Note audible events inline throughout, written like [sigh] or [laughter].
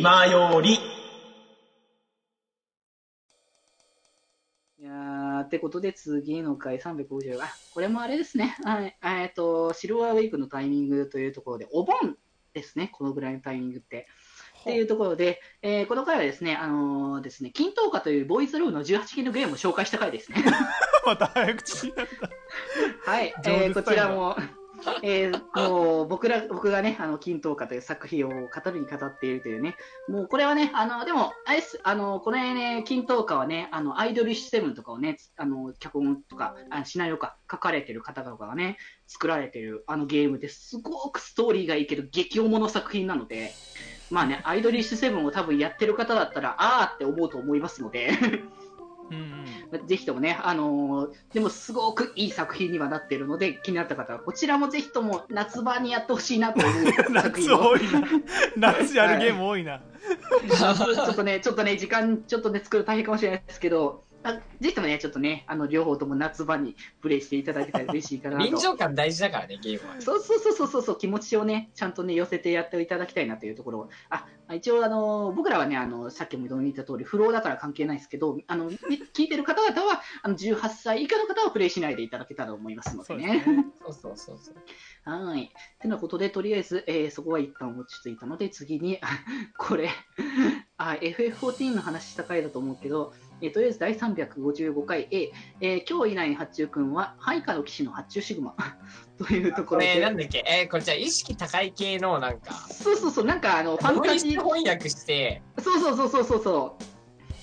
今より。いやー、ってことで次の回350、あ、これもあれですね。はい。えっと、シルバーウェイクのタイミングというところで、お盆ですね。このぐらいのタイミングって。っていうところで、えーこの回はですね、あのーですね、金灯花というボーイズローの18禁のゲームを紹介した回ですね。[laughs] また早口になった。はい、えーこちらも、[laughs] えーもう僕ら、僕がね、あの、金灯花という作品を語るに語っているというね、もうこれはね、あの、でも、あれす、あの、これね、金灯花はね、あの、アイドルシステムとかをね、あの、脚本とか、あシナリオか書かれてる方々がね、作られてるあのゲームですごくストーリーがいいけど、激重の作品なので、まあね、アイドリッシュセブンを多分やってる方だったら、あーって思うと思いますので、うんうん。ぜひともね、あのーでもすごくいい作品にはなっているので、気になった方は、こちらもぜひとも夏場にやってほしいなと思う作 [laughs] 夏品を。多いな。[laughs] 夏やるゲーム多いな。ちょっとね、ちょっとね、時間、ちょっとね、作るの大変かもしれないですけど、あぜひともね、ちょっとね、あの、両方とも夏場にプレイしていただけたら嬉しいかなと。臨場感大事だからね、ゲームは。そうそうそうそうそう、気持ちをね、ちゃんとね、寄せてやっていただきたいなというところ。あ、一応、あの、僕らはね、あの、さっきも言った通り、不老だから関係ないですけど、あの、み聞いてる方々は、あの、18歳以下の方はプレイしないでいただけたらと思いますのでねそうです。ね。そうそうそうそう。はい。てなことで、とりあえず、えーそこは一旦落ち着いたので、次に、これ、あ、FF14 の話した回だと思うけど、えーとりあえず第355回 A、えー今日以来発注くんは、ハイカの騎士の発注シグマ。[laughs] というとこころれ、なんで、だっけ？えーこれじゃあ意識高い系のなんか、そうそうそう、なんかあの、ファンタジー。翻訳して、そうそうそうそうそう。そう。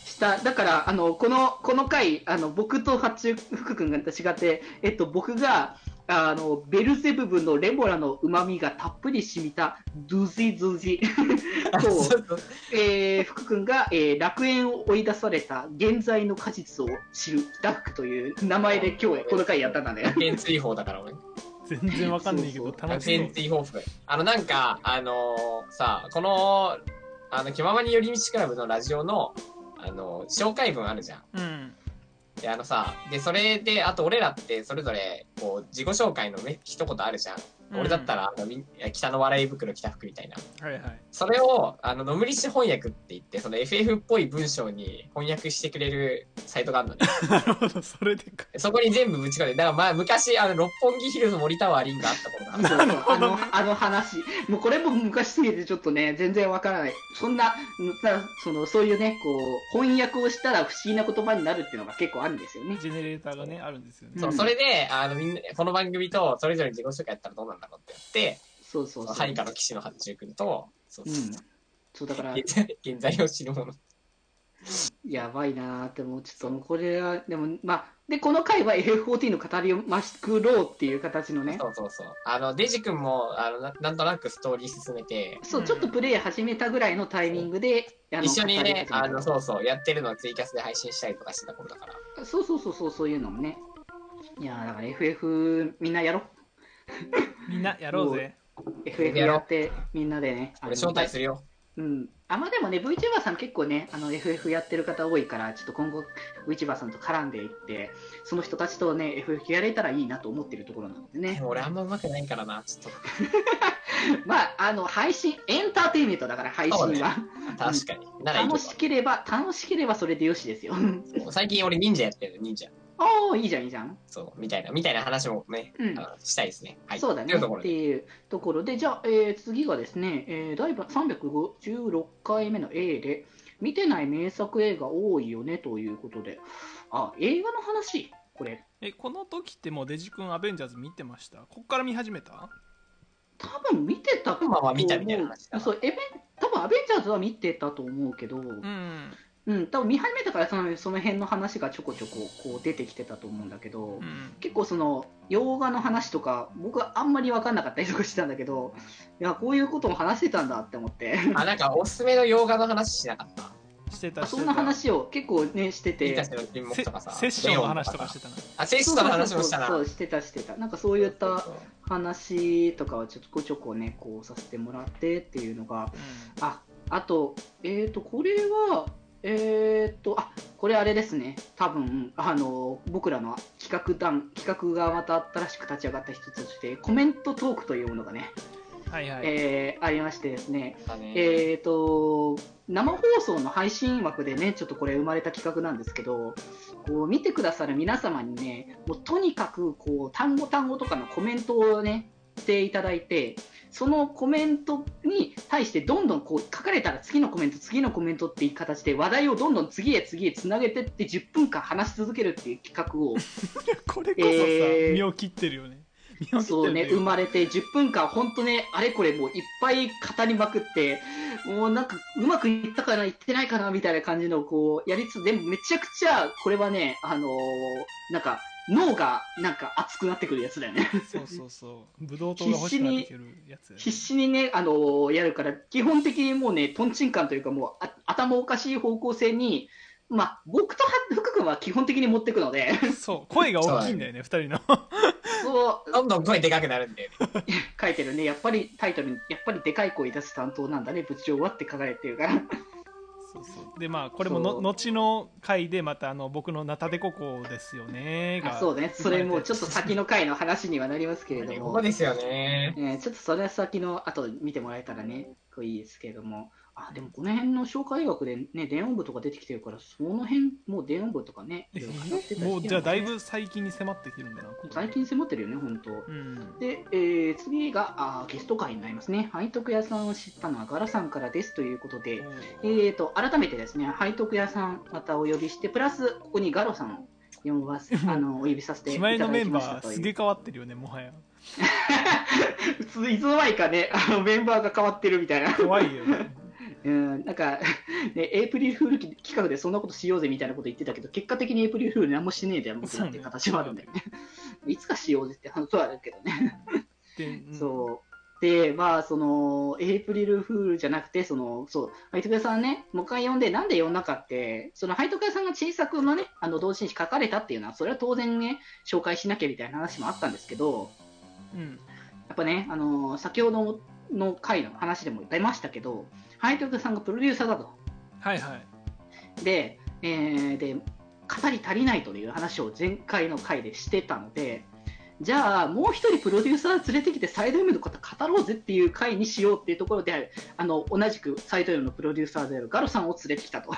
した。だから、あの、この、この回、あの、僕と八中福君が違って、えっと、僕が、あの、ベルゼブブのレモラの旨味がたっぷり染みた、ドゥジドゥジ。そうそう、そうえー、福君が、えー楽園を追い出された現在の果実を知るダックという名前で今日この回やったんだね。楽園追放だから俺。全然わかんないけど楽しそう楽園。追放服。あのなんか、あのーさ、この、あの、気ままに寄り道クラブのラジオの、あの紹介文あるじゃん。うん。で、あのさ、で、それで、あと俺らってそれぞれ、こう、自己紹介のね、一言あるじゃん。俺だったら、あの北の笑い袋着た服みたいな。はいはい。それを、あの、ノムリシ翻訳って言って、その FF っぽい文章に翻訳してくれるサイトがあるのね。[laughs] なるほど、それでか。そこに全部ぶち込んで、だからまあ、昔、あの、六本木ヒルズ森タワーリンがあった頃がある。そうそうあの [laughs] あの話、もうこれも昔すぎてちょっとね、全然わからない。そんな、たそのそういうね、こう、翻訳をしたら不思議な言葉になるっていうのが結構あるんですよね。ジェネレーターがね、あるんですよね。そう、うんそれで、あの、みんな、この番組と、それぞれ自己紹介やったらどうなんだろうってやって、そうそうそう。ハイカの騎士の八中君と、そううん。そうだから、現在現在を知るもの。やばいなーって、もうちょっともうこれは、でも、まあ、で、この回は FF14 の語りをましくろうっていう形のね、そうそうそう。あの、デジ君も、あのな、なんとなくストーリー進めて、そう、ちょっとプレイ始めたぐらいのタイミングで、あの一緒にね、語り始めたあの、そうそう、やってるのをツイキャスで配信したりとかしてた頃だから。そうそうそうそう、そういうのもね。いやーだから FF みんなやろ [laughs] みんなやろうぜ。う。FF やって、みんなでね。あの俺招待するよ。うん。あ、まあでもね、VTuber さん結構ね、あの FF やってる方多いから、ちょっと今後 VTuber さんと絡んでいって、その人たちとね、FF やれたらいいなと思ってるところなのでね。でも俺あんま上手くないからな、ちょっ [laughs] まあ、あの、配信、エンターテインメントだから配信は。と。確かに。楽しければ、楽しければそれでよしですよ。最近俺忍者やってるの、忍者。おー、いいじゃん、いいじゃん。そう、みたいな、みたいな話もね、うんあのしたいですね。はい。そうだね。というところで。っていうところで、じゃあ、えー次がですね、えー第356回目の A で、見てない名作映画多いよねということで、あ、映画の話これ、え、この時ってもうデジ君アベンジャーズ見てました？こっから見始めた？多分見てたと思う。まあまあ見たみたいな話そう、エベン、多分アベンジャーズは見てたと思うけど、うん。うん、多分見始めたからそのその辺の話がちょこちょここう出てきてたと思うんだけど、うん。結構その洋画の話とか僕はあんまり分かんなかったりとかしてたんだけどいやこういうことも話してたんだって思ってあ、なんかおすすめの洋画の話しなかった？してたあそんな話を結構ねしてて。セッションの話とかしてたな。あ、セッションの話もしたな。そうそうそうしてたしてたなんかそういった話とかはちょっとこちょこねこうさせてもらってっていうのがああとえっ、とこれはえっ、とあこれあれですね。多分あの僕らの企画団企画がまた新しく立ち上がった一つとしてコメントトークというものがねはいはい。えーありましてですね、だね。えっ、と、生放送の配信枠でね、ちょっとこれ生まれた企画なんですけど、こう見てくださる皆様にね、もうとにかくこう単語単語とかのコメントをね、していただいて、そのコメントに対してどんどんこう書かれたら次のコメント、次のコメントっていう形で話題をどんどん次へ次へつなげてって10分間話し続けるっていう企画を [laughs] これこそさ、えー身を切ってるよね。そうね、生まれて10分間、本当ね、あれこれもういっぱい語りまくって、もうなんかうまくいったかな、いってないかなみたいな感じのこうやりつつ、でもめちゃくちゃこれはね、あのーなんか脳がなんか熱くなってくるやつだよね。そうそうそう。ブドウ糖が欲しくなってくるやつ。必死にね、あのーやるから、基本的にもうね、トンチンカンというかもうあ頭おかしい方向性に、まあ、僕と福君は基本的に持ってくので、そう、声が大きいんだよね、二人の。そう、どんどん声でかくなるんだよね。[laughs] 書いてるね、やっぱりタイトルに、やっぱりでかい声出す担当なんだね、部長はって書かれてるから。そうそう。で、まあ、これもの後の回で、また、あの、僕のナタデココですよね。があそうね、それもちょっと先の回の話にはなりますけれどもここ、ですよね。えーちょっとそれは先の後見てもらえたらね、いいですけれども、あでもこの辺の紹介学でね、電音部とか出てきてるから、その辺、もう電音部とかね、いろいろ語ってたもう、じゃあ、だいぶ最近に迫ってきてるんだな。最近迫ってるよね、本当。うん。で、えー次があーゲスト会になりますね。背徳屋さんを知ったのはガラさんからですということで、えー、と改めてですね、背徳屋さんまたお呼びして、プラスここにガロさんを呼ばす [laughs] あのお呼びさせてい気ただき前のメンましたという。バーすげえ変わってるよねもはや [laughs] 普通いつの間にかね、あのメンバーが変わってるみたいな。怖いよね [laughs] うん、なんか、ね、エイプリルフール企画でそんなことしようぜみたいなこと言ってたけど、結果的にエイプリルフール何もしてねえじゃん、僕らっていう形はあるんだよね。[laughs] いつかしようぜって話はあるけどね。で、うんそう。で、まあ、その、エイプリルフールじゃなくて、その、そう、ハイトさんね、もう一回読んで、なんで読んだかって、その、ハイトさんが小さくのね、あの、同人誌書かれたっていうのは、それは当然ね、紹介しなきゃみたいな話もあったんですけど、うん。やっぱね、あの、先ほどの回の話でも出ましたけど、ハイトク屋さんがプロデューサーだと。はいはい。で、えーで、語り足りないという話を前回の回でしてたので、じゃあ、もう一人プロデューサー連れてきて、サイド M のこと語ろうぜっていう回にしようっていうところで、あの同じくサイド M のプロデューサーであるガロさんを連れてきたと。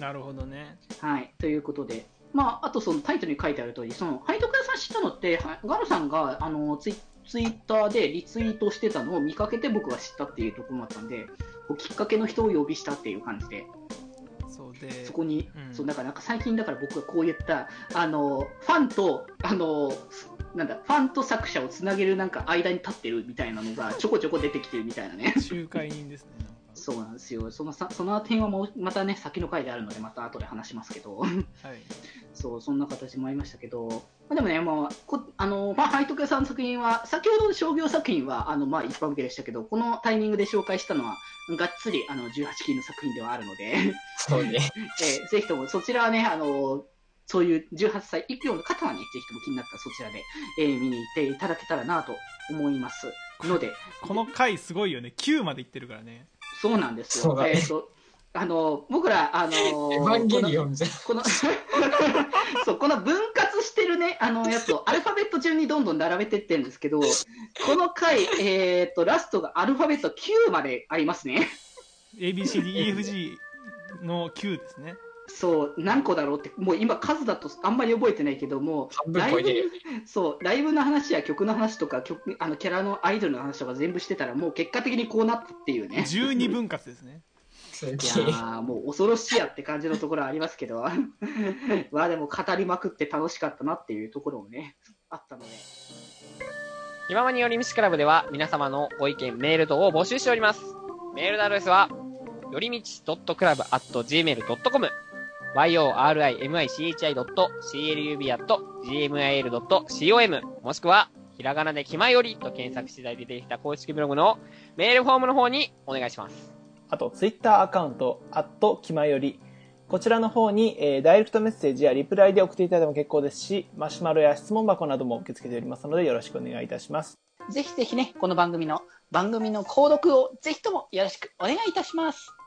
なるほどね。はい、ということで、まあ、あとそのタイトルに書いてある通り、そのハイトク屋さん知ったのって、はガロさんがあのツイツイッターでリツイートしてたのを見かけて僕は知ったっていうところもあったんで、こうきっかけの人を呼びしたっていう感じで、そうでそこに、うん。そうだからなんか最近だから僕がこういったあのファンとあのなんだファンと作者をつなげるなんか間に立ってるみたいなのがちょこちょこ出てきてるみたいなね。仲介人ですねそうなんですよ。そのさその点はもうまたね先の回であるのでまた後で話しますけど。はい [laughs] そう、そんな形もありましたけど、まあ、でもね、まあ、こあの、まあ、ハイトク屋さんの作品は、先ほどの商業作品は、あの、まあ、一般向けでしたけど、このタイミングで紹介したのは、がっつり、あの、18禁の作品ではあるので、そうね。[laughs] えーぜひともそちらはね、あのそういう18歳以上の方はね、ぜひとも気になったらそちらで、えー見に行っていただけたらなと思いますので、[laughs] この回すごいよね9までいってるからねそうなんですよ。えーとあの僕ら、あのエヴァンゲリオンじゃん。この [laughs] そうこの分割してるね、あのやつをアルファベット順にどんどん並べてってるんですけど、この回、えー、とラストがアルファベット9までありますね。ABCDEFG の9ですねそう、何個だろうって、もう今数だとあんまり覚えてないけども、ライブ。そう、ライブの話や曲の話とか、曲あのキャラのアイドルの話とか全部してたら、もう結果的にこうなったっていうね。12分割ですねいやーもう恐ろしいやって感じのところはありますけど、[laughs] まあでも語りまくって楽しかったなっていうところもね、あったので。気ままによりみちクラブでは皆様のご意見、メール等を募集しております。メールのアドレスは、よりみち .club.gmail.com yorimichi.club.gmail.com もしくは、ひらがなで気まよりと検索次第で出てきた公式ブログのメールフォームの方にお願いします。あと、ツイッターアカウント、アットきまより。こちらの方に、えーダイレクトメッセージやリプライで送っていただいても結構ですし、マシュマロや質問箱なども受け付けておりますので、よろしくお願いいたします。ぜひぜひね、この番組の、番組の購読をぜひともよろしくお願いいたします。